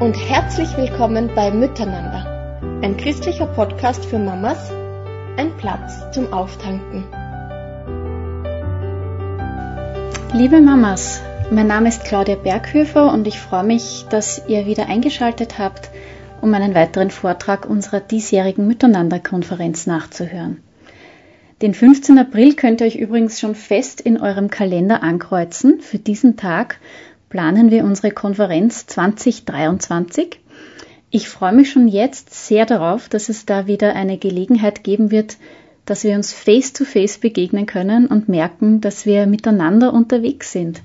und herzlich willkommen bei Miteinander, ein christlicher Podcast für Mamas, ein Platz zum Auftanken. Liebe Mamas, mein Name ist Claudia Berghöfer und ich freue mich, dass ihr wieder eingeschaltet habt, um einen weiteren Vortrag unserer diesjährigen Miteinander-Konferenz nachzuhören. Den 15. April könnt ihr euch übrigens schon fest in eurem Kalender ankreuzen. Für diesen Tag planen wir unsere Konferenz 2023. Ich freue mich schon jetzt sehr darauf, dass es da wieder eine Gelegenheit geben wird, dass wir uns face-to-face -face begegnen können und merken, dass wir miteinander unterwegs sind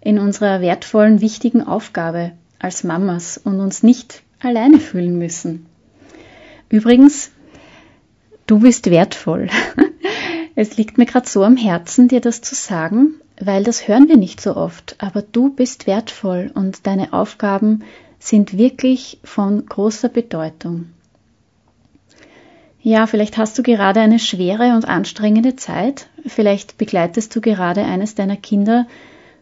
in unserer wertvollen, wichtigen Aufgabe als Mamas und uns nicht alleine fühlen müssen. Übrigens, du bist wertvoll. Es liegt mir gerade so am Herzen, dir das zu sagen, weil das hören wir nicht so oft. Aber du bist wertvoll und deine Aufgaben sind wirklich von großer Bedeutung. Ja, vielleicht hast du gerade eine schwere und anstrengende Zeit. Vielleicht begleitest du gerade eines deiner Kinder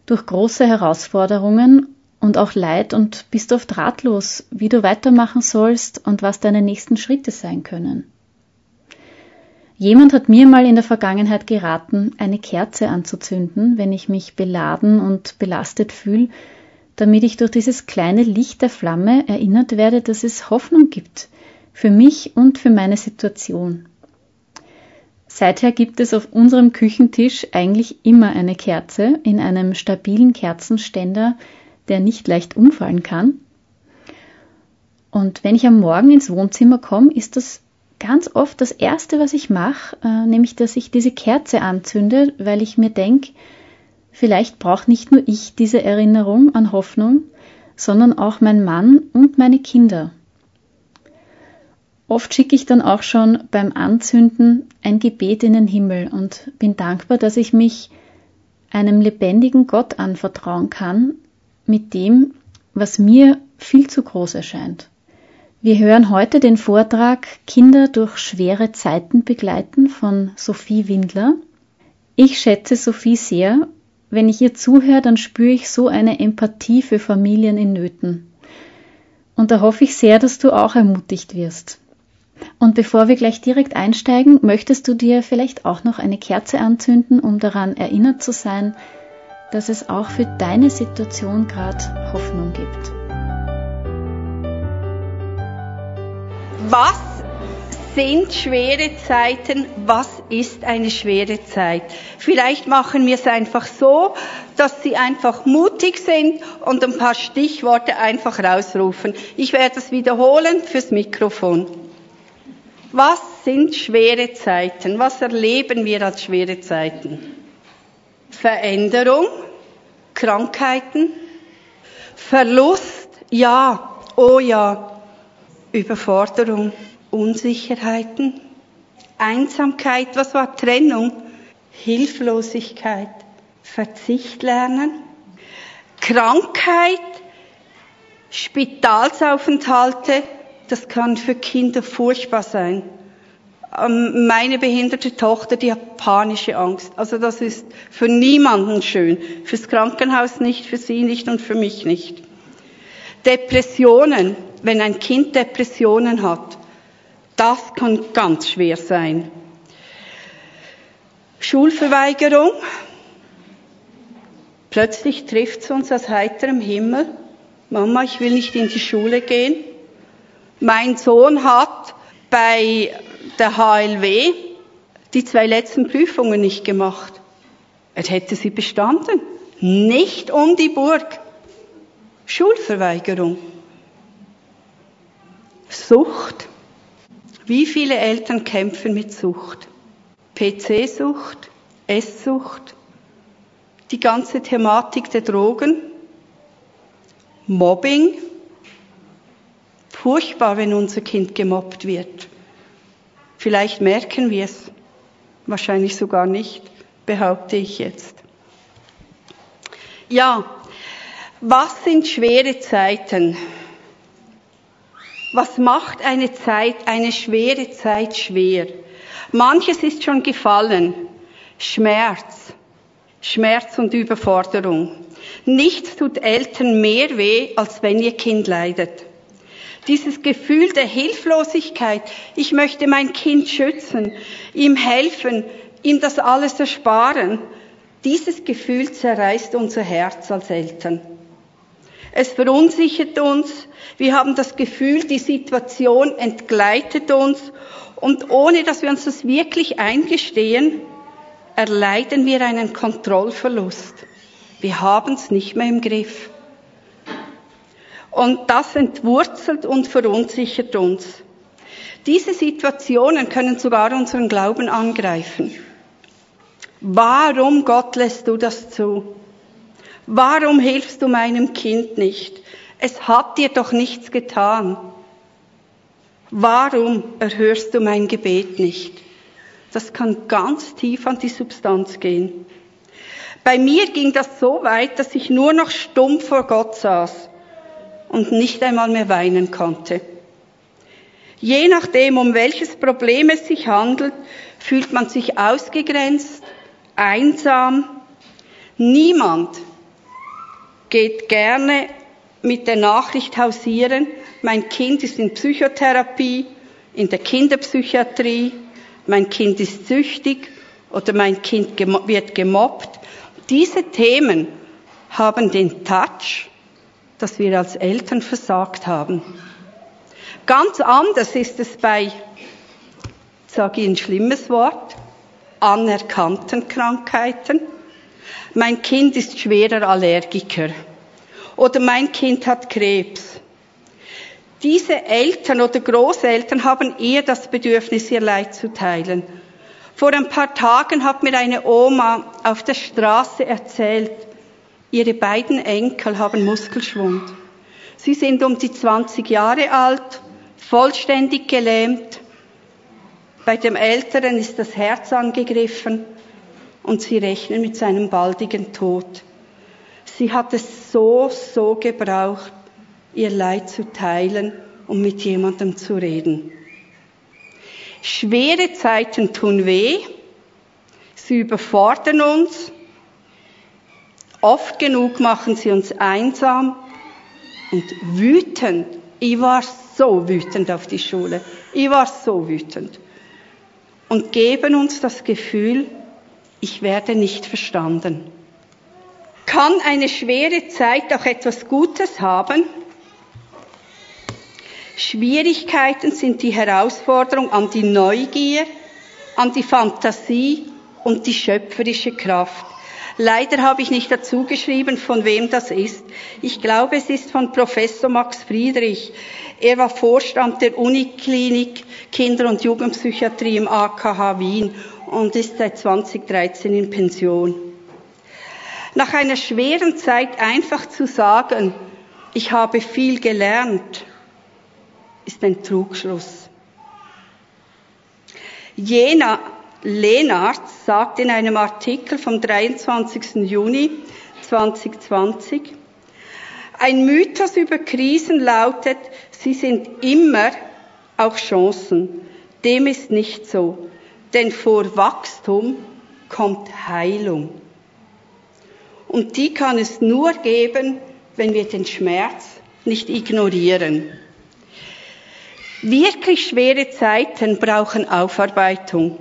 durch große Herausforderungen und auch Leid und bist oft ratlos, wie du weitermachen sollst und was deine nächsten Schritte sein können. Jemand hat mir mal in der Vergangenheit geraten, eine Kerze anzuzünden, wenn ich mich beladen und belastet fühle, damit ich durch dieses kleine Licht der Flamme erinnert werde, dass es Hoffnung gibt für mich und für meine Situation. Seither gibt es auf unserem Küchentisch eigentlich immer eine Kerze in einem stabilen Kerzenständer, der nicht leicht umfallen kann. Und wenn ich am Morgen ins Wohnzimmer komme, ist das ganz oft das Erste, was ich mache, äh, nämlich dass ich diese Kerze anzünde, weil ich mir denke, vielleicht braucht nicht nur ich diese Erinnerung an Hoffnung, sondern auch mein Mann und meine Kinder. Oft schicke ich dann auch schon beim Anzünden ein Gebet in den Himmel und bin dankbar, dass ich mich einem lebendigen Gott anvertrauen kann, mit dem, was mir viel zu groß erscheint. Wir hören heute den Vortrag Kinder durch schwere Zeiten begleiten von Sophie Windler. Ich schätze Sophie sehr. Wenn ich ihr zuhöre, dann spüre ich so eine Empathie für Familien in Nöten. Und da hoffe ich sehr, dass du auch ermutigt wirst. Und bevor wir gleich direkt einsteigen, möchtest du dir vielleicht auch noch eine Kerze anzünden, um daran erinnert zu sein, dass es auch für deine Situation gerade Hoffnung gibt. Was sind schwere Zeiten? Was ist eine schwere Zeit? Vielleicht machen wir es einfach so, dass Sie einfach mutig sind und ein paar Stichworte einfach rausrufen. Ich werde es wiederholen fürs Mikrofon. Was sind schwere Zeiten? Was erleben wir als schwere Zeiten? Veränderung, Krankheiten, Verlust, ja, oh ja, Überforderung, Unsicherheiten, Einsamkeit, was war Trennung? Hilflosigkeit, Verzicht lernen, Krankheit, Spitalsaufenthalte, das kann für Kinder furchtbar sein. Ähm, meine behinderte Tochter, die hat panische Angst. Also das ist für niemanden schön. Fürs Krankenhaus nicht, für sie nicht und für mich nicht. Depressionen, wenn ein Kind Depressionen hat, das kann ganz schwer sein. Schulverweigerung. Plötzlich trifft es uns aus heiterem Himmel. Mama, ich will nicht in die Schule gehen. Mein Sohn hat bei der HLW die zwei letzten Prüfungen nicht gemacht. Er hätte sie bestanden. Nicht um die Burg. Schulverweigerung. Sucht. Wie viele Eltern kämpfen mit Sucht? PC-Sucht, Esssucht, die ganze Thematik der Drogen, Mobbing. Furchtbar, wenn unser Kind gemobbt wird. Vielleicht merken wir es, wahrscheinlich sogar nicht, behaupte ich jetzt. Ja, was sind schwere Zeiten? Was macht eine Zeit, eine schwere Zeit schwer? Manches ist schon gefallen. Schmerz. Schmerz und Überforderung. Nichts tut Eltern mehr weh, als wenn ihr Kind leidet. Dieses Gefühl der Hilflosigkeit, ich möchte mein Kind schützen, ihm helfen, ihm das alles ersparen, dieses Gefühl zerreißt unser Herz als Eltern. Es verunsichert uns, wir haben das Gefühl, die Situation entgleitet uns und ohne dass wir uns das wirklich eingestehen, erleiden wir einen Kontrollverlust. Wir haben es nicht mehr im Griff. Und das entwurzelt und verunsichert uns. Diese Situationen können sogar unseren Glauben angreifen. Warum, Gott, lässt du das zu? Warum hilfst du meinem Kind nicht? Es hat dir doch nichts getan. Warum erhörst du mein Gebet nicht? Das kann ganz tief an die Substanz gehen. Bei mir ging das so weit, dass ich nur noch stumm vor Gott saß und nicht einmal mehr weinen konnte. Je nachdem, um welches Problem es sich handelt, fühlt man sich ausgegrenzt, einsam. Niemand geht gerne mit der Nachricht hausieren, mein Kind ist in Psychotherapie, in der Kinderpsychiatrie, mein Kind ist süchtig oder mein Kind wird gemobbt. Diese Themen haben den Touch, dass wir als Eltern versagt haben. Ganz anders ist es bei, sage ich ein schlimmes Wort, anerkannten Krankheiten. Mein Kind ist schwerer Allergiker oder mein Kind hat Krebs. Diese Eltern oder Großeltern haben eher das Bedürfnis, ihr Leid zu teilen. Vor ein paar Tagen hat mir eine Oma auf der Straße erzählt, ihre beiden Enkel haben Muskelschwund. Sie sind um die 20 Jahre alt, vollständig gelähmt. Bei dem Älteren ist das Herz angegriffen und sie rechnen mit seinem baldigen Tod. Sie hat es so, so gebraucht, ihr Leid zu teilen und mit jemandem zu reden. Schwere Zeiten tun weh, sie überfordern uns, oft genug machen sie uns einsam und wütend. Ich war so wütend auf die Schule, ich war so wütend und geben uns das Gefühl, ich werde nicht verstanden. Kann eine schwere Zeit auch etwas Gutes haben? Schwierigkeiten sind die Herausforderung an die Neugier, an die Fantasie und die schöpferische Kraft. Leider habe ich nicht dazu geschrieben, von wem das ist. Ich glaube, es ist von Professor Max Friedrich. Er war Vorstand der Uniklinik Kinder- und Jugendpsychiatrie im AKH Wien und ist seit 2013 in Pension. Nach einer schweren Zeit einfach zu sagen, ich habe viel gelernt, ist ein Trugschluss. Jena Lenart sagt in einem Artikel vom 23. Juni 2020, ein Mythos über Krisen lautet, sie sind immer auch Chancen. Dem ist nicht so, denn vor Wachstum kommt Heilung. Und die kann es nur geben, wenn wir den Schmerz nicht ignorieren. Wirklich schwere Zeiten brauchen Aufarbeitung.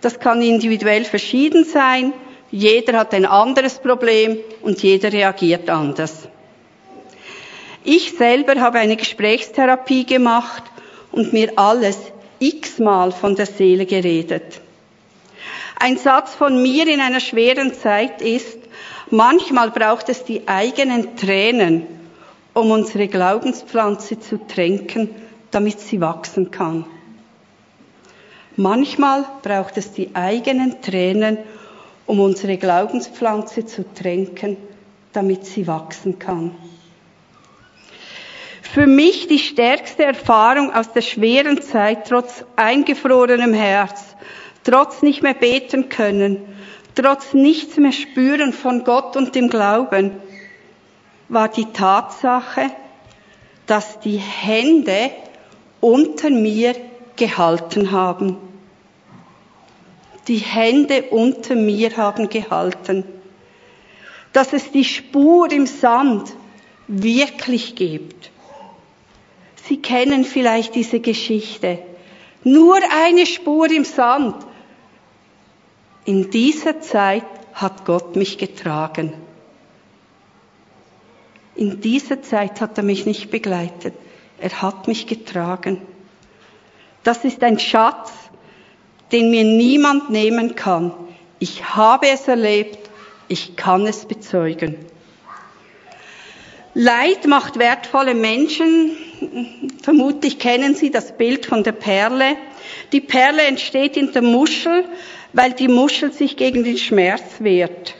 Das kann individuell verschieden sein. Jeder hat ein anderes Problem und jeder reagiert anders. Ich selber habe eine Gesprächstherapie gemacht und mir alles x-mal von der Seele geredet. Ein Satz von mir in einer schweren Zeit ist, manchmal braucht es die eigenen Tränen, um unsere Glaubenspflanze zu tränken damit sie wachsen kann. Manchmal braucht es die eigenen Tränen, um unsere Glaubenspflanze zu tränken, damit sie wachsen kann. Für mich die stärkste Erfahrung aus der schweren Zeit, trotz eingefrorenem Herz, trotz nicht mehr beten können, trotz nichts mehr spüren von Gott und dem Glauben, war die Tatsache, dass die Hände unter mir gehalten haben. Die Hände unter mir haben gehalten. Dass es die Spur im Sand wirklich gibt. Sie kennen vielleicht diese Geschichte. Nur eine Spur im Sand. In dieser Zeit hat Gott mich getragen. In dieser Zeit hat er mich nicht begleitet. Er hat mich getragen. Das ist ein Schatz, den mir niemand nehmen kann. Ich habe es erlebt, ich kann es bezeugen. Leid macht wertvolle Menschen. Vermutlich kennen Sie das Bild von der Perle. Die Perle entsteht in der Muschel, weil die Muschel sich gegen den Schmerz wehrt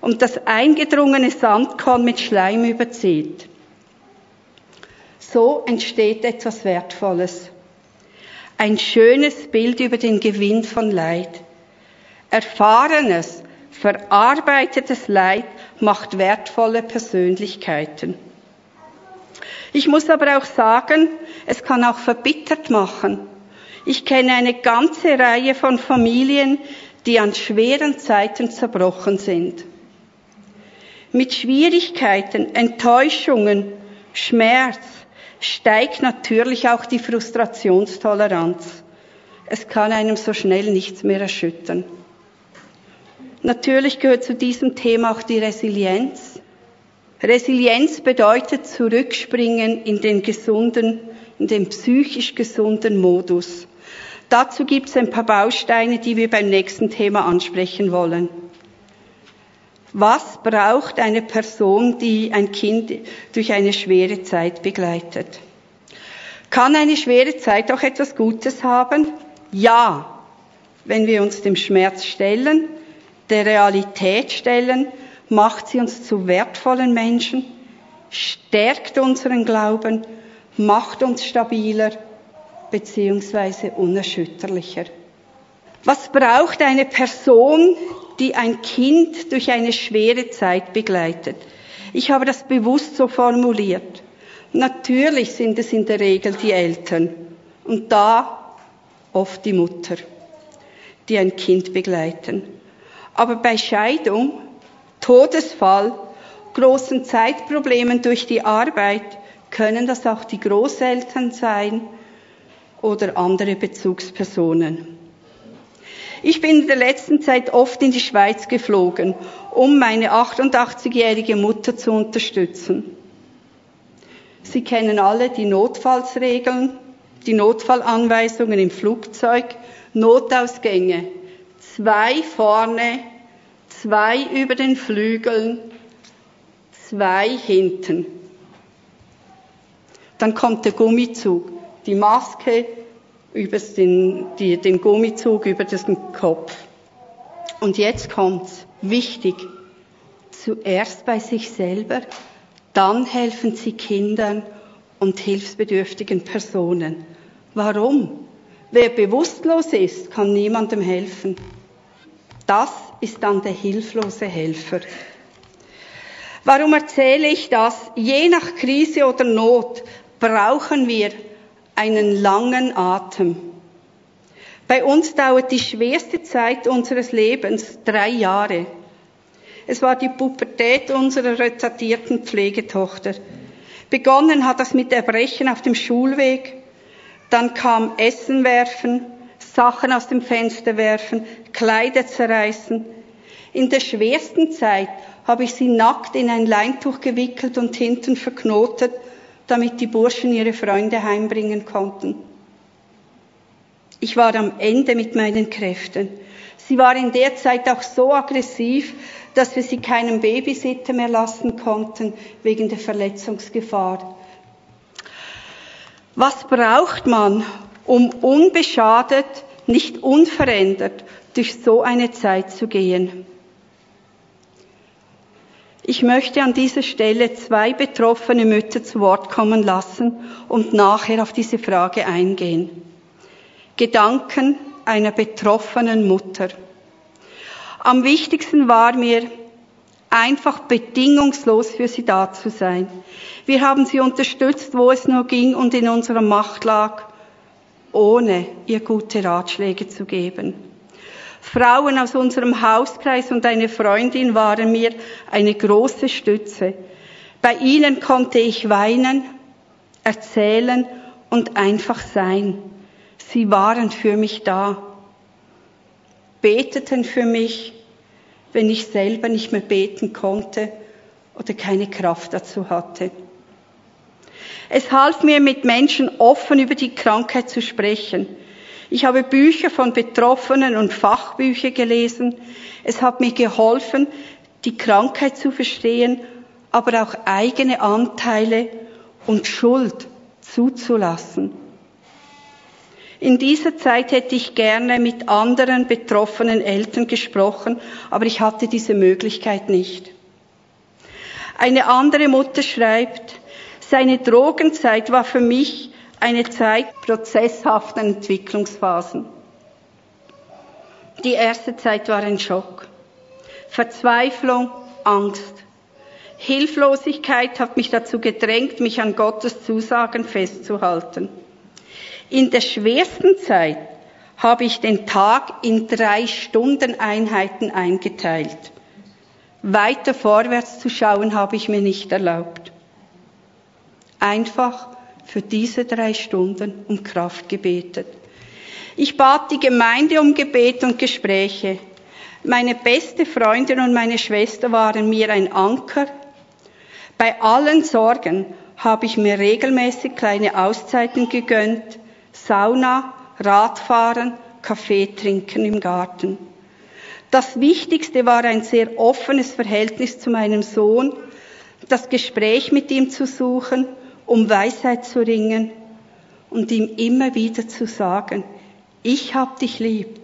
und das eingedrungene Sandkorn mit Schleim überzieht. So entsteht etwas Wertvolles. Ein schönes Bild über den Gewinn von Leid. Erfahrenes, verarbeitetes Leid macht wertvolle Persönlichkeiten. Ich muss aber auch sagen, es kann auch verbittert machen. Ich kenne eine ganze Reihe von Familien, die an schweren Zeiten zerbrochen sind. Mit Schwierigkeiten, Enttäuschungen, Schmerz steigt natürlich auch die Frustrationstoleranz. Es kann einem so schnell nichts mehr erschüttern. Natürlich gehört zu diesem Thema auch die Resilienz. Resilienz bedeutet zurückspringen in den gesunden, in den psychisch gesunden Modus. Dazu gibt es ein paar Bausteine, die wir beim nächsten Thema ansprechen wollen. Was braucht eine Person, die ein Kind durch eine schwere Zeit begleitet? Kann eine schwere Zeit auch etwas Gutes haben? Ja, wenn wir uns dem Schmerz stellen, der Realität stellen, macht sie uns zu wertvollen Menschen, stärkt unseren Glauben, macht uns stabiler beziehungsweise unerschütterlicher. Was braucht eine Person, die ein Kind durch eine schwere Zeit begleitet? Ich habe das bewusst so formuliert. Natürlich sind es in der Regel die Eltern und da oft die Mutter, die ein Kind begleiten. Aber bei Scheidung, Todesfall, großen Zeitproblemen durch die Arbeit können das auch die Großeltern sein oder andere Bezugspersonen. Ich bin in der letzten Zeit oft in die Schweiz geflogen, um meine 88-jährige Mutter zu unterstützen. Sie kennen alle die Notfallsregeln, die Notfallanweisungen im Flugzeug, Notausgänge. Zwei vorne, zwei über den Flügeln, zwei hinten. Dann kommt der Gummizug, die Maske über den, die, den Gummizug über den Kopf. Und jetzt kommt's. Wichtig. Zuerst bei sich selber, dann helfen Sie Kindern und hilfsbedürftigen Personen. Warum? Wer bewusstlos ist, kann niemandem helfen. Das ist dann der hilflose Helfer. Warum erzähle ich das? Je nach Krise oder Not brauchen wir einen langen Atem. Bei uns dauert die schwerste Zeit unseres Lebens drei Jahre. Es war die Pubertät unserer retardierten Pflegetochter. Begonnen hat das mit Erbrechen auf dem Schulweg, dann kam Essen werfen, Sachen aus dem Fenster werfen, Kleider zerreißen. In der schwersten Zeit habe ich sie nackt in ein Leintuch gewickelt und hinten verknotet, damit die Burschen ihre Freunde heimbringen konnten. Ich war am Ende mit meinen Kräften. Sie war in der Zeit auch so aggressiv, dass wir sie keinen Babysitter mehr lassen konnten wegen der Verletzungsgefahr. Was braucht man, um unbeschadet, nicht unverändert durch so eine Zeit zu gehen? Ich möchte an dieser Stelle zwei betroffene Mütter zu Wort kommen lassen und nachher auf diese Frage eingehen. Gedanken einer betroffenen Mutter. Am wichtigsten war mir, einfach bedingungslos für sie da zu sein. Wir haben sie unterstützt, wo es nur ging und in unserer Macht lag, ohne ihr gute Ratschläge zu geben. Frauen aus unserem Hauskreis und eine Freundin waren mir eine große Stütze. Bei ihnen konnte ich weinen, erzählen und einfach sein. Sie waren für mich da, beteten für mich, wenn ich selber nicht mehr beten konnte oder keine Kraft dazu hatte. Es half mir, mit Menschen offen über die Krankheit zu sprechen. Ich habe Bücher von Betroffenen und Fachbücher gelesen. Es hat mir geholfen, die Krankheit zu verstehen, aber auch eigene Anteile und Schuld zuzulassen. In dieser Zeit hätte ich gerne mit anderen betroffenen Eltern gesprochen, aber ich hatte diese Möglichkeit nicht. Eine andere Mutter schreibt, seine Drogenzeit war für mich eine Zeit prozesshafter Entwicklungsphasen. Die erste Zeit war ein Schock. Verzweiflung, Angst. Hilflosigkeit hat mich dazu gedrängt, mich an Gottes Zusagen festzuhalten. In der schwersten Zeit habe ich den Tag in drei Stunden Einheiten eingeteilt. Weiter vorwärts zu schauen habe ich mir nicht erlaubt. Einfach für diese drei Stunden um Kraft gebetet. Ich bat die Gemeinde um Gebet und Gespräche. Meine beste Freundin und meine Schwester waren mir ein Anker. Bei allen Sorgen habe ich mir regelmäßig kleine Auszeiten gegönnt. Sauna, Radfahren, Kaffee trinken im Garten. Das Wichtigste war ein sehr offenes Verhältnis zu meinem Sohn, das Gespräch mit ihm zu suchen um Weisheit zu ringen und ihm immer wieder zu sagen, ich hab dich lieb,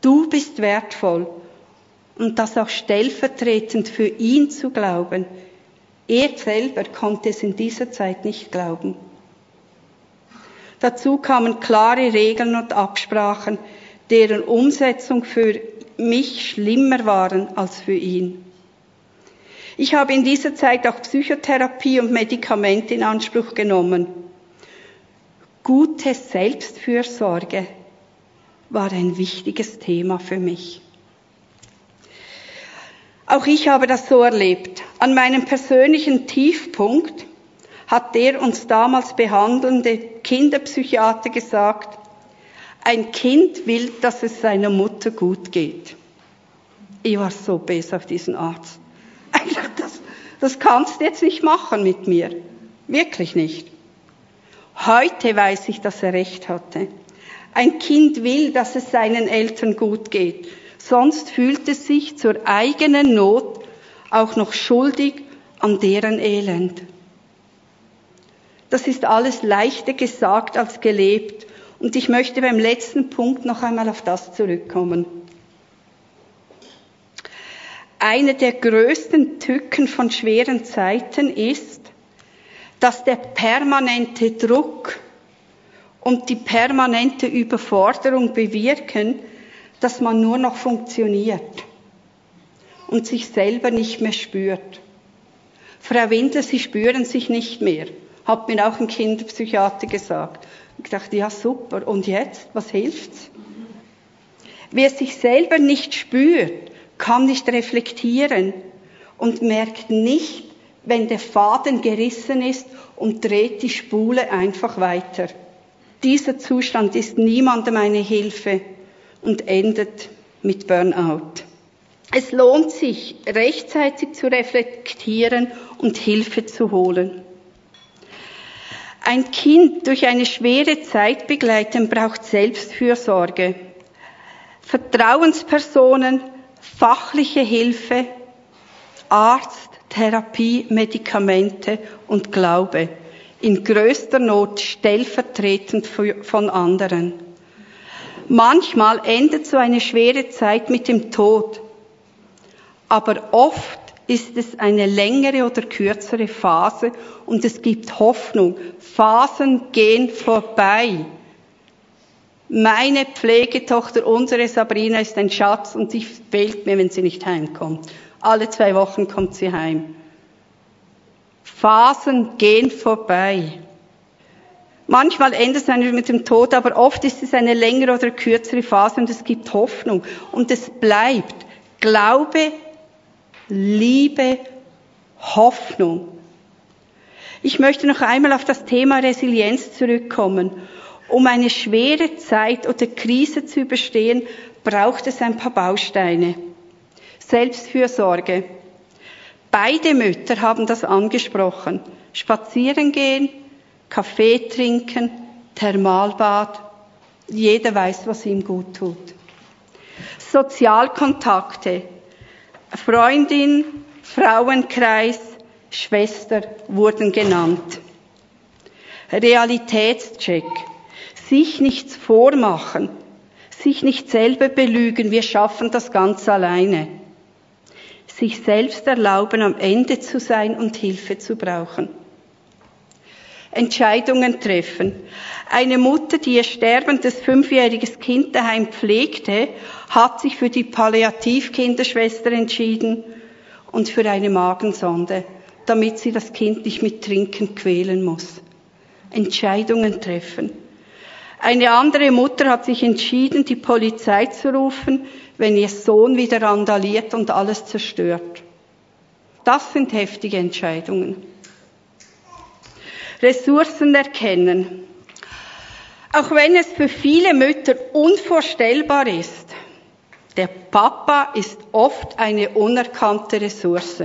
du bist wertvoll und das auch stellvertretend für ihn zu glauben. Er selber konnte es in dieser Zeit nicht glauben. Dazu kamen klare Regeln und Absprachen, deren Umsetzung für mich schlimmer waren als für ihn. Ich habe in dieser Zeit auch Psychotherapie und Medikamente in Anspruch genommen. Gute Selbstfürsorge war ein wichtiges Thema für mich. Auch ich habe das so erlebt. An meinem persönlichen Tiefpunkt hat der uns damals behandelnde Kinderpsychiater gesagt, ein Kind will, dass es seiner Mutter gut geht. Ich war so besser auf diesen Arzt. Das, kannst du jetzt nicht machen mit mir. Wirklich nicht. Heute weiß ich, dass er recht hatte. Ein Kind will, dass es seinen Eltern gut geht. Sonst fühlt es sich zur eigenen Not auch noch schuldig an deren Elend. Das ist alles leichter gesagt als gelebt. Und ich möchte beim letzten Punkt noch einmal auf das zurückkommen eine der größten Tücken von schweren Zeiten ist, dass der permanente Druck und die permanente Überforderung bewirken, dass man nur noch funktioniert und sich selber nicht mehr spürt. Frau Winter, Sie spüren sich nicht mehr, hat mir auch ein Kinderpsychiater gesagt. Ich dachte, ja super, und jetzt, was hilft's? Wer sich selber nicht spürt, kann nicht reflektieren und merkt nicht, wenn der Faden gerissen ist und dreht die Spule einfach weiter. Dieser Zustand ist niemandem eine Hilfe und endet mit Burnout. Es lohnt sich, rechtzeitig zu reflektieren und Hilfe zu holen. Ein Kind durch eine schwere Zeit begleiten braucht Selbstfürsorge. Vertrauenspersonen fachliche Hilfe, Arzt, Therapie, Medikamente und Glaube in größter Not stellvertretend von anderen. Manchmal endet so eine schwere Zeit mit dem Tod, aber oft ist es eine längere oder kürzere Phase und es gibt Hoffnung. Phasen gehen vorbei. Meine Pflegetochter, unsere Sabrina, ist ein Schatz und sie fehlt mir, wenn sie nicht heimkommt. Alle zwei Wochen kommt sie heim. Phasen gehen vorbei. Manchmal endet es mit dem Tod, aber oft ist es eine längere oder kürzere Phase und es gibt Hoffnung. Und es bleibt Glaube, Liebe, Hoffnung. Ich möchte noch einmal auf das Thema Resilienz zurückkommen. Um eine schwere Zeit oder Krise zu überstehen, braucht es ein paar Bausteine. Selbstfürsorge. Beide Mütter haben das angesprochen. Spazieren gehen, Kaffee trinken, Thermalbad. Jeder weiß, was ihm gut tut. Sozialkontakte. Freundin, Frauenkreis, Schwester wurden genannt. Realitätscheck. Sich nichts vormachen. Sich nicht selber belügen. Wir schaffen das ganz alleine. Sich selbst erlauben, am Ende zu sein und Hilfe zu brauchen. Entscheidungen treffen. Eine Mutter, die ihr sterbendes fünfjähriges Kind daheim pflegte, hat sich für die Palliativkinderschwester entschieden und für eine Magensonde, damit sie das Kind nicht mit Trinken quälen muss. Entscheidungen treffen. Eine andere Mutter hat sich entschieden, die Polizei zu rufen, wenn ihr Sohn wieder randaliert und alles zerstört. Das sind heftige Entscheidungen. Ressourcen erkennen. Auch wenn es für viele Mütter unvorstellbar ist, der Papa ist oft eine unerkannte Ressource.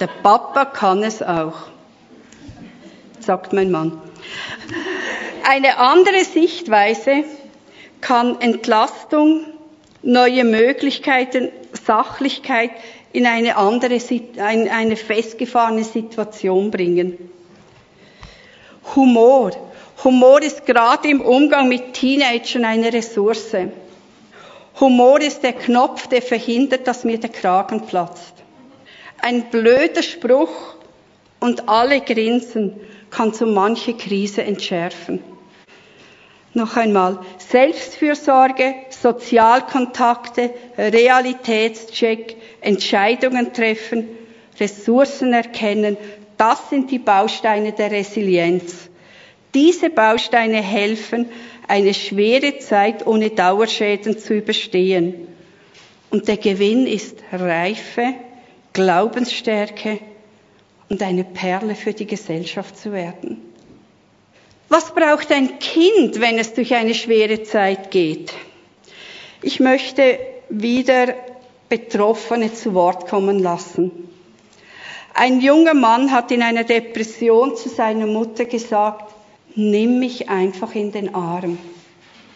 Der Papa kann es auch, sagt mein Mann. Eine andere Sichtweise kann Entlastung, neue Möglichkeiten, Sachlichkeit in eine andere, eine festgefahrene Situation bringen. Humor. Humor ist gerade im Umgang mit Teenagern eine Ressource. Humor ist der Knopf, der verhindert, dass mir der Kragen platzt. Ein blöder Spruch und alle Grinsen kann so manche Krise entschärfen. Noch einmal, Selbstfürsorge, Sozialkontakte, Realitätscheck, Entscheidungen treffen, Ressourcen erkennen, das sind die Bausteine der Resilienz. Diese Bausteine helfen, eine schwere Zeit ohne Dauerschäden zu überstehen. Und der Gewinn ist Reife, Glaubensstärke und eine Perle für die Gesellschaft zu werden. Was braucht ein Kind, wenn es durch eine schwere Zeit geht? Ich möchte wieder Betroffene zu Wort kommen lassen. Ein junger Mann hat in einer Depression zu seiner Mutter gesagt, nimm mich einfach in den Arm.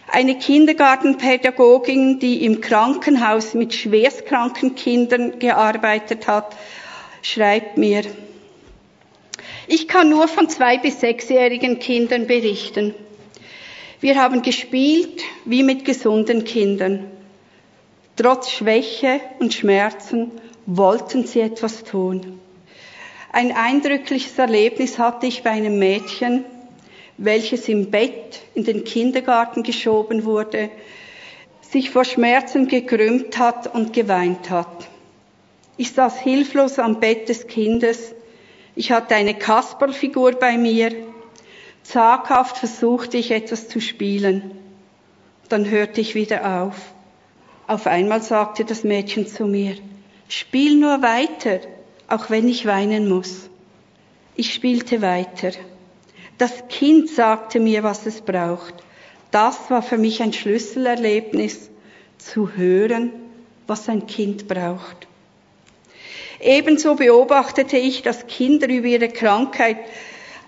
Eine Kindergartenpädagogin, die im Krankenhaus mit schwerstkranken Kindern gearbeitet hat, schreibt mir, ich kann nur von zwei bis sechsjährigen Kindern berichten. Wir haben gespielt wie mit gesunden Kindern. Trotz Schwäche und Schmerzen wollten sie etwas tun. Ein eindrückliches Erlebnis hatte ich bei einem Mädchen, welches im Bett in den Kindergarten geschoben wurde, sich vor Schmerzen gekrümmt hat und geweint hat. Ich saß hilflos am Bett des Kindes ich hatte eine Kasperlfigur bei mir. Zaghaft versuchte ich etwas zu spielen. Dann hörte ich wieder auf. Auf einmal sagte das Mädchen zu mir, spiel nur weiter, auch wenn ich weinen muss. Ich spielte weiter. Das Kind sagte mir, was es braucht. Das war für mich ein Schlüsselerlebnis, zu hören, was ein Kind braucht. Ebenso beobachtete ich, dass Kinder über ihre Krankheit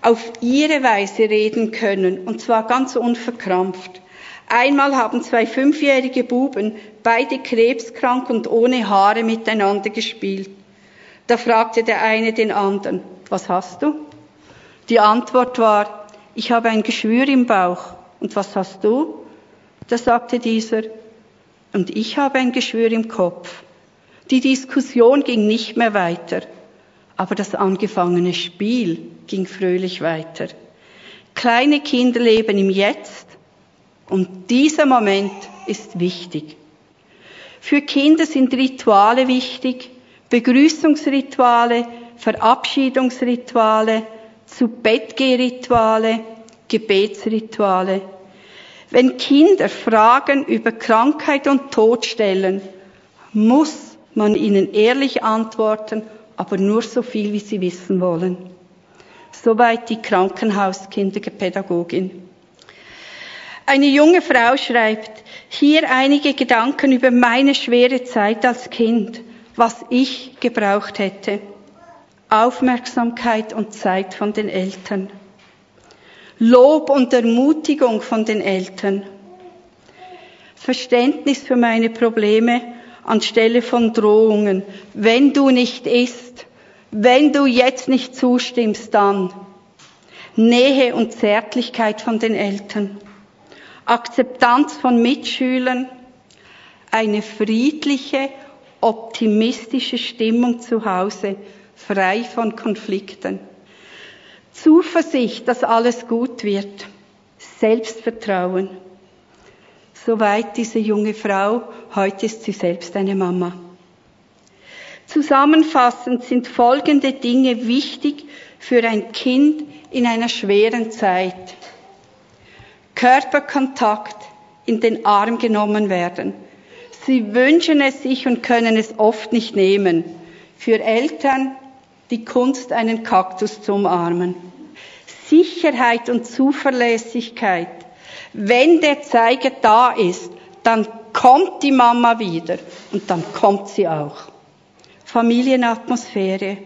auf ihre Weise reden können, und zwar ganz unverkrampft. Einmal haben zwei fünfjährige Buben, beide krebskrank und ohne Haare, miteinander gespielt. Da fragte der eine den anderen, was hast du? Die Antwort war, ich habe ein Geschwür im Bauch. Und was hast du? Da sagte dieser, und ich habe ein Geschwür im Kopf. Die Diskussion ging nicht mehr weiter, aber das angefangene Spiel ging fröhlich weiter. Kleine Kinder leben im Jetzt und dieser Moment ist wichtig. Für Kinder sind Rituale wichtig, Begrüßungsrituale, Verabschiedungsrituale, zu Bettgehrituale, Gebetsrituale. Wenn Kinder Fragen über Krankheit und Tod stellen, muss man ihnen ehrlich antworten, aber nur so viel, wie sie wissen wollen. Soweit die Krankenhauskinderpädagogin. Eine junge Frau schreibt, hier einige Gedanken über meine schwere Zeit als Kind, was ich gebraucht hätte. Aufmerksamkeit und Zeit von den Eltern. Lob und Ermutigung von den Eltern. Verständnis für meine Probleme anstelle von Drohungen. Wenn du nicht isst, wenn du jetzt nicht zustimmst, dann Nähe und Zärtlichkeit von den Eltern, Akzeptanz von Mitschülern, eine friedliche, optimistische Stimmung zu Hause, frei von Konflikten, Zuversicht, dass alles gut wird, Selbstvertrauen. Soweit diese junge Frau, heute ist sie selbst eine Mama. Zusammenfassend sind folgende Dinge wichtig für ein Kind in einer schweren Zeit. Körperkontakt, in den Arm genommen werden. Sie wünschen es sich und können es oft nicht nehmen. Für Eltern die Kunst, einen Kaktus zu umarmen. Sicherheit und Zuverlässigkeit. Wenn der Zeiger da ist, dann kommt die Mama wieder und dann kommt sie auch. Familienatmosphäre.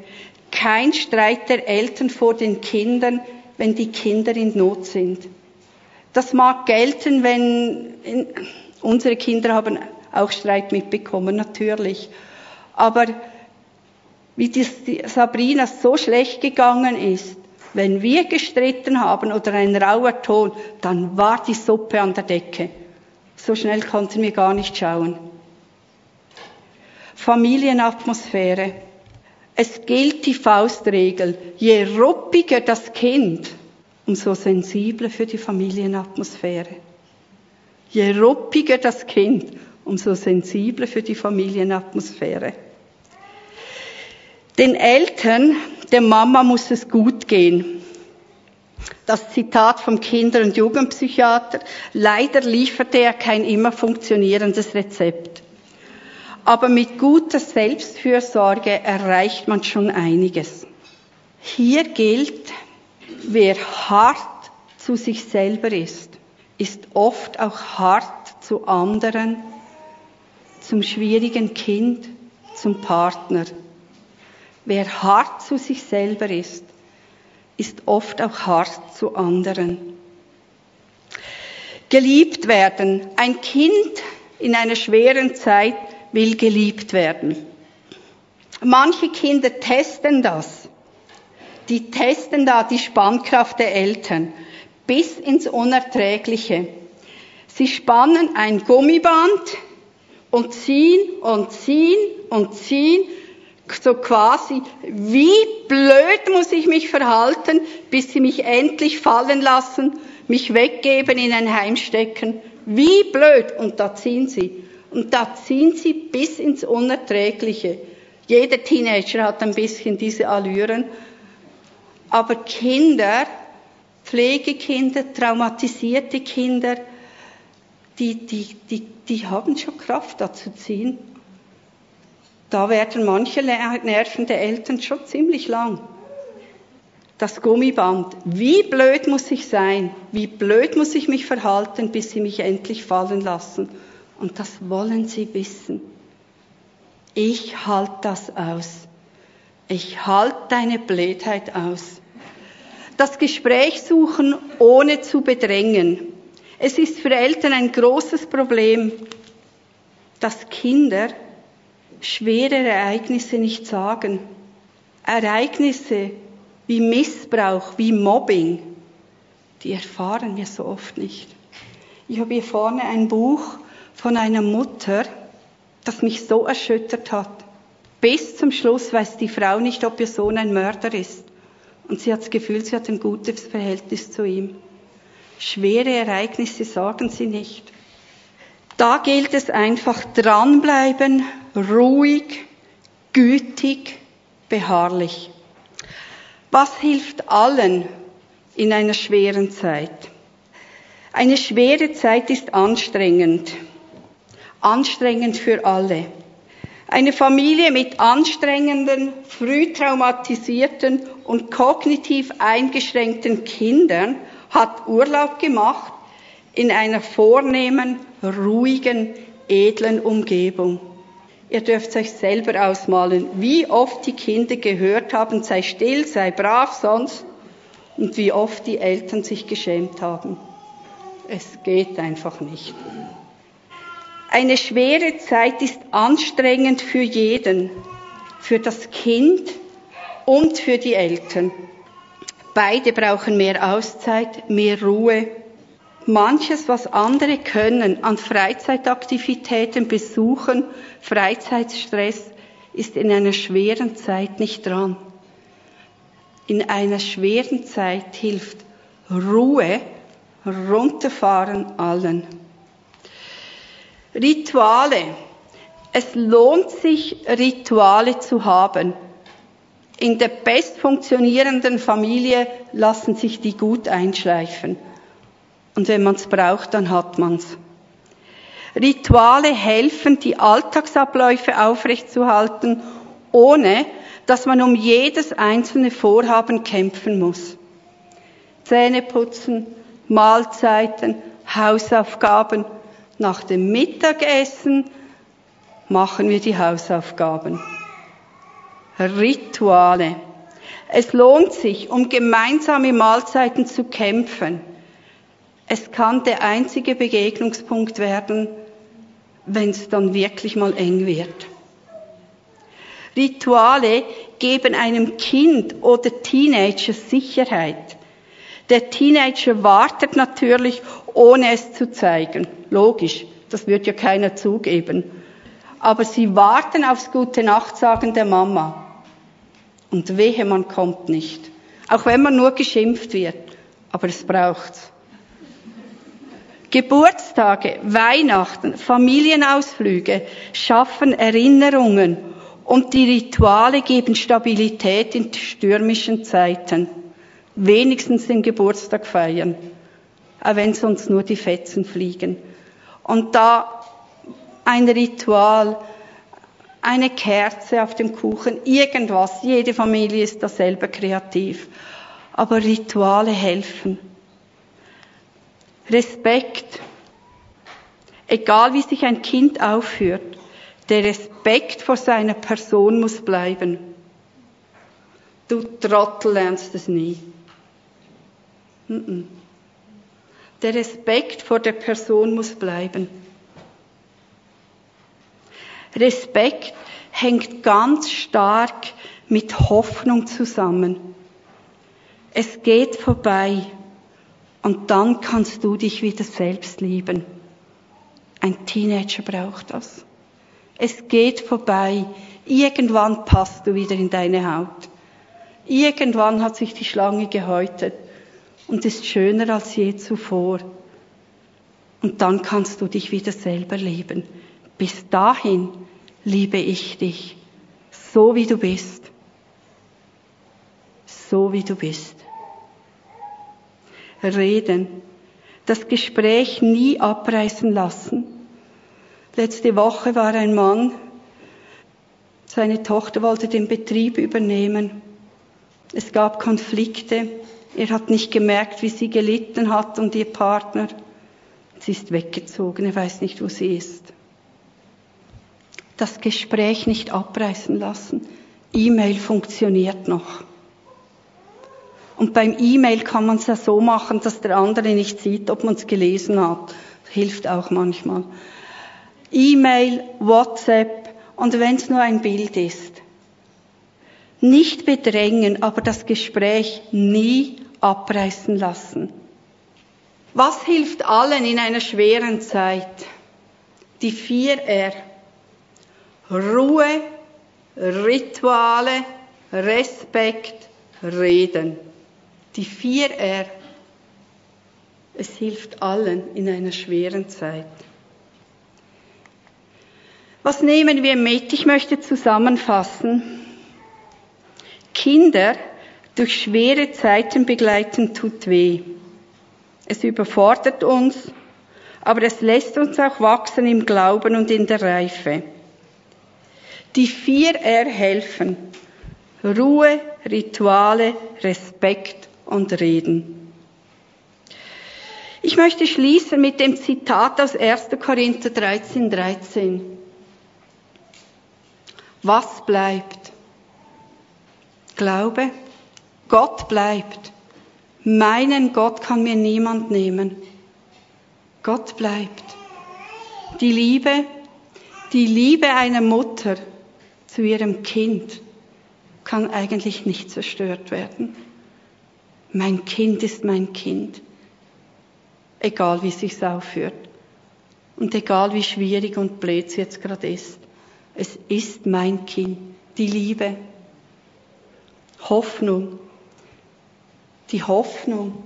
Kein Streit der Eltern vor den Kindern, wenn die Kinder in Not sind. Das mag gelten, wenn unsere Kinder haben auch Streit mitbekommen, natürlich. Aber wie die Sabrina so schlecht gegangen ist, wenn wir gestritten haben oder ein rauer Ton, dann war die Suppe an der Decke. So schnell konnten wir gar nicht schauen. Familienatmosphäre. Es gilt die Faustregel. Je ruppiger das Kind, umso sensibler für die Familienatmosphäre. Je ruppiger das Kind, umso sensibler für die Familienatmosphäre. Den Eltern, der Mama muss es gut gehen. Das Zitat vom Kinder- und Jugendpsychiater. Leider lieferte er kein immer funktionierendes Rezept. Aber mit guter Selbstfürsorge erreicht man schon einiges. Hier gilt, wer hart zu sich selber ist, ist oft auch hart zu anderen, zum schwierigen Kind, zum Partner. Wer hart zu sich selber ist, ist oft auch hart zu anderen. Geliebt werden. Ein Kind in einer schweren Zeit will geliebt werden. Manche Kinder testen das. Die testen da die Spannkraft der Eltern bis ins Unerträgliche. Sie spannen ein Gummiband und ziehen und ziehen und ziehen, so quasi, wie blöd muss ich mich verhalten, bis sie mich endlich fallen lassen, mich weggeben, in ein Heim stecken. Wie blöd. Und da ziehen sie. Und da ziehen sie bis ins Unerträgliche. Jeder Teenager hat ein bisschen diese Allüren. Aber Kinder, Pflegekinder, traumatisierte Kinder, die, die, die, die haben schon Kraft da zu ziehen. Da werden manche Nerven der Eltern schon ziemlich lang. Das Gummiband. Wie blöd muss ich sein? Wie blöd muss ich mich verhalten, bis sie mich endlich fallen lassen? Und das wollen sie wissen. Ich halte das aus. Ich halte deine Blödheit aus das Gespräch suchen, ohne zu bedrängen. Es ist für Eltern ein großes Problem, dass Kinder schwere Ereignisse nicht sagen. Ereignisse wie Missbrauch, wie Mobbing, die erfahren wir so oft nicht. Ich habe hier vorne ein Buch von einer Mutter, das mich so erschüttert hat. Bis zum Schluss weiß die Frau nicht, ob ihr Sohn ein Mörder ist. Und sie hat das Gefühl, sie hat ein gutes Verhältnis zu ihm. Schwere Ereignisse sagen sie nicht. Da gilt es einfach dranbleiben, ruhig, gütig, beharrlich. Was hilft allen in einer schweren Zeit? Eine schwere Zeit ist anstrengend. Anstrengend für alle. Eine Familie mit anstrengenden, früh traumatisierten und kognitiv eingeschränkten Kindern hat Urlaub gemacht in einer vornehmen, ruhigen, edlen Umgebung. Ihr dürft euch selber ausmalen, wie oft die Kinder gehört haben, sei still, sei brav sonst, und wie oft die Eltern sich geschämt haben. Es geht einfach nicht. Eine schwere Zeit ist anstrengend für jeden, für das Kind und für die Eltern. Beide brauchen mehr Auszeit, mehr Ruhe. Manches, was andere können, an Freizeitaktivitäten, Besuchen, Freizeitstress, ist in einer schweren Zeit nicht dran. In einer schweren Zeit hilft Ruhe, runterfahren allen. Rituale. Es lohnt sich, Rituale zu haben. In der best funktionierenden Familie lassen sich die gut einschleifen. Und wenn man es braucht, dann hat man's. Rituale helfen, die Alltagsabläufe aufrechtzuerhalten, ohne dass man um jedes einzelne Vorhaben kämpfen muss. Zähne putzen, Mahlzeiten, Hausaufgaben, nach dem Mittagessen machen wir die Hausaufgaben. Rituale. Es lohnt sich, um gemeinsame Mahlzeiten zu kämpfen. Es kann der einzige Begegnungspunkt werden, wenn es dann wirklich mal eng wird. Rituale geben einem Kind oder Teenager Sicherheit. Der Teenager wartet natürlich, ohne es zu zeigen. Logisch, das wird ja keiner zugeben. Aber sie warten aufs gute Nachtsagen der Mama. Und wehe, man kommt nicht. Auch wenn man nur geschimpft wird. Aber es braucht's. Geburtstage, Weihnachten, Familienausflüge schaffen Erinnerungen und die Rituale geben Stabilität in stürmischen Zeiten wenigstens den Geburtstag feiern, auch wenn sonst nur die Fetzen fliegen. Und da ein Ritual, eine Kerze auf dem Kuchen, irgendwas, jede Familie ist da selber kreativ. Aber Rituale helfen. Respekt. Egal wie sich ein Kind aufführt, der Respekt vor seiner Person muss bleiben. Du Trottel lernst es nie. Der Respekt vor der Person muss bleiben. Respekt hängt ganz stark mit Hoffnung zusammen. Es geht vorbei und dann kannst du dich wieder selbst lieben. Ein Teenager braucht das. Es geht vorbei. Irgendwann passt du wieder in deine Haut. Irgendwann hat sich die Schlange gehäutet und ist schöner als je zuvor. Und dann kannst du dich wieder selber lieben. Bis dahin liebe ich dich, so wie du bist. So wie du bist. Reden. Das Gespräch nie abreißen lassen. Letzte Woche war ein Mann, seine Tochter wollte den Betrieb übernehmen. Es gab Konflikte. Er hat nicht gemerkt, wie sie gelitten hat und ihr Partner. Sie ist weggezogen, er weiß nicht, wo sie ist. Das Gespräch nicht abreißen lassen. E-Mail funktioniert noch. Und beim E-Mail kann man es ja so machen, dass der andere nicht sieht, ob man es gelesen hat. Hilft auch manchmal. E-Mail, WhatsApp und wenn es nur ein Bild ist. Nicht bedrängen, aber das Gespräch nie abreißen lassen. Was hilft allen in einer schweren Zeit? Die vier R. Ruhe, Rituale, Respekt, Reden. Die vier R. Es hilft allen in einer schweren Zeit. Was nehmen wir mit? Ich möchte zusammenfassen. Kinder durch schwere Zeiten begleiten tut weh. Es überfordert uns, aber es lässt uns auch wachsen im Glauben und in der Reife. Die vier R helfen. Ruhe, Rituale, Respekt und Reden. Ich möchte schließen mit dem Zitat aus 1. Korinther 13, 13. Was bleibt? Glaube, Gott bleibt. Meinen Gott kann mir niemand nehmen. Gott bleibt. Die Liebe, die Liebe einer Mutter zu ihrem Kind kann eigentlich nicht zerstört werden. Mein Kind ist mein Kind. Egal wie es sich aufführt. Und egal wie schwierig und blöd es jetzt gerade ist. Es ist mein Kind. Die Liebe. Hoffnung. Die Hoffnung.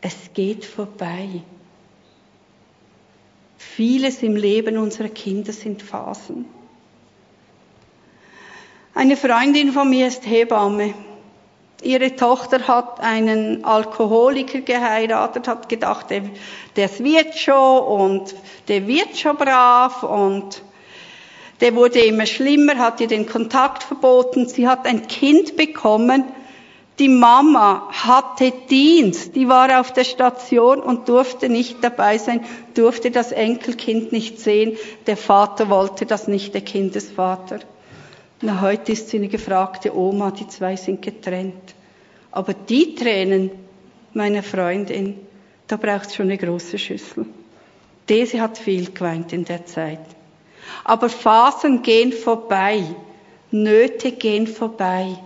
Es geht vorbei. Vieles im Leben unserer Kinder sind Phasen. Eine Freundin von mir ist Hebamme. Ihre Tochter hat einen Alkoholiker geheiratet, hat gedacht, der, das wird schon und der wird schon brav und der wurde immer schlimmer, hat ihr den Kontakt verboten. Sie hat ein Kind bekommen. Die Mama hatte Dienst, die war auf der Station und durfte nicht dabei sein, durfte das Enkelkind nicht sehen. Der Vater wollte das nicht, der Kindesvater. Na, heute ist sie eine gefragte Oma, die zwei sind getrennt. Aber die Tränen meiner Freundin, da braucht schon eine große Schüssel. Diese hat viel geweint in der Zeit. Aber Phasen gehen vorbei, Nöte gehen vorbei.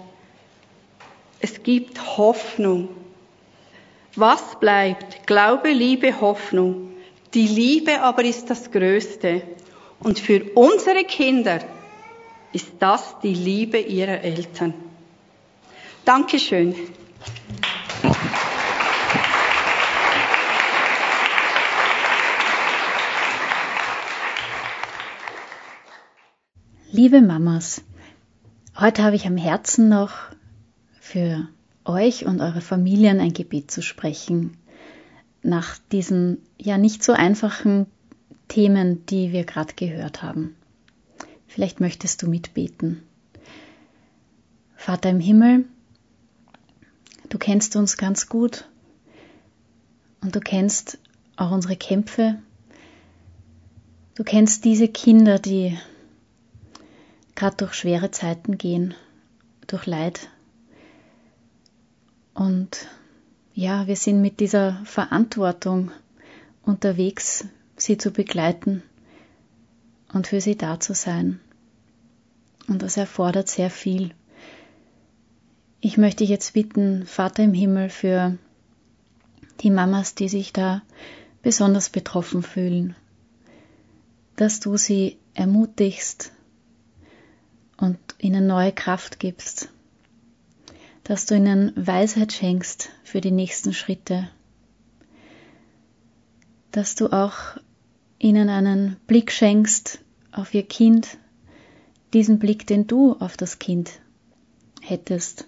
Es gibt Hoffnung. Was bleibt? Glaube, Liebe, Hoffnung. Die Liebe aber ist das Größte. Und für unsere Kinder ist das die Liebe ihrer Eltern. Dankeschön. Liebe Mamas, heute habe ich am Herzen noch für euch und eure Familien ein Gebet zu sprechen. Nach diesen ja nicht so einfachen Themen, die wir gerade gehört haben. Vielleicht möchtest du mitbeten. Vater im Himmel, du kennst uns ganz gut und du kennst auch unsere Kämpfe. Du kennst diese Kinder, die gerade durch schwere Zeiten gehen, durch Leid. Und ja, wir sind mit dieser Verantwortung unterwegs, sie zu begleiten und für sie da zu sein. Und das erfordert sehr viel. Ich möchte jetzt bitten, Vater im Himmel, für die Mamas, die sich da besonders betroffen fühlen, dass du sie ermutigst und ihnen neue Kraft gibst, dass du ihnen Weisheit schenkst für die nächsten Schritte, dass du auch ihnen einen Blick schenkst auf ihr Kind, diesen Blick, den du auf das Kind hättest.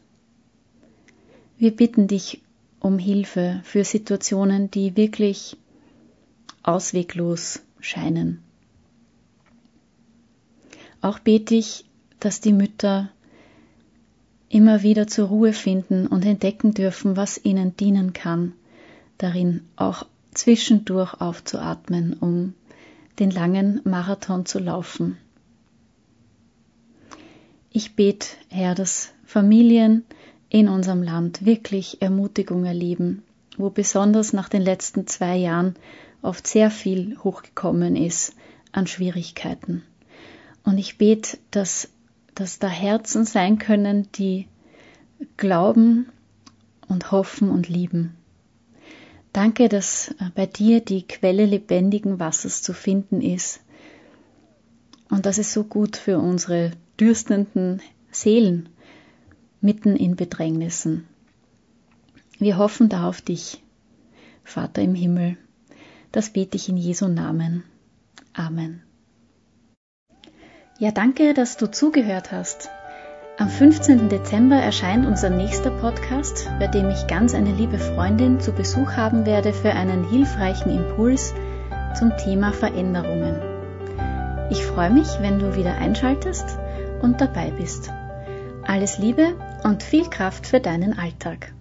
Wir bitten dich um Hilfe für Situationen, die wirklich ausweglos scheinen. Auch bete ich, dass die Mütter immer wieder zur Ruhe finden und entdecken dürfen, was ihnen dienen kann, darin auch zwischendurch aufzuatmen, um den langen Marathon zu laufen. Ich bete, Herr, dass Familien in unserem Land wirklich Ermutigung erleben, wo besonders nach den letzten zwei Jahren oft sehr viel hochgekommen ist an Schwierigkeiten. Und ich bete, dass, dass da Herzen sein können, die glauben und hoffen und lieben. Danke, dass bei dir die Quelle lebendigen Wassers zu finden ist und dass es so gut für unsere dürstenden Seelen mitten in Bedrängnissen. Wir hoffen da auf dich, Vater im Himmel. Das bete ich in Jesu Namen. Amen. Ja, danke, dass du zugehört hast. Am 15. Dezember erscheint unser nächster Podcast, bei dem ich ganz eine liebe Freundin zu Besuch haben werde für einen hilfreichen Impuls zum Thema Veränderungen. Ich freue mich, wenn du wieder einschaltest und dabei bist. Alles Liebe und viel Kraft für deinen Alltag.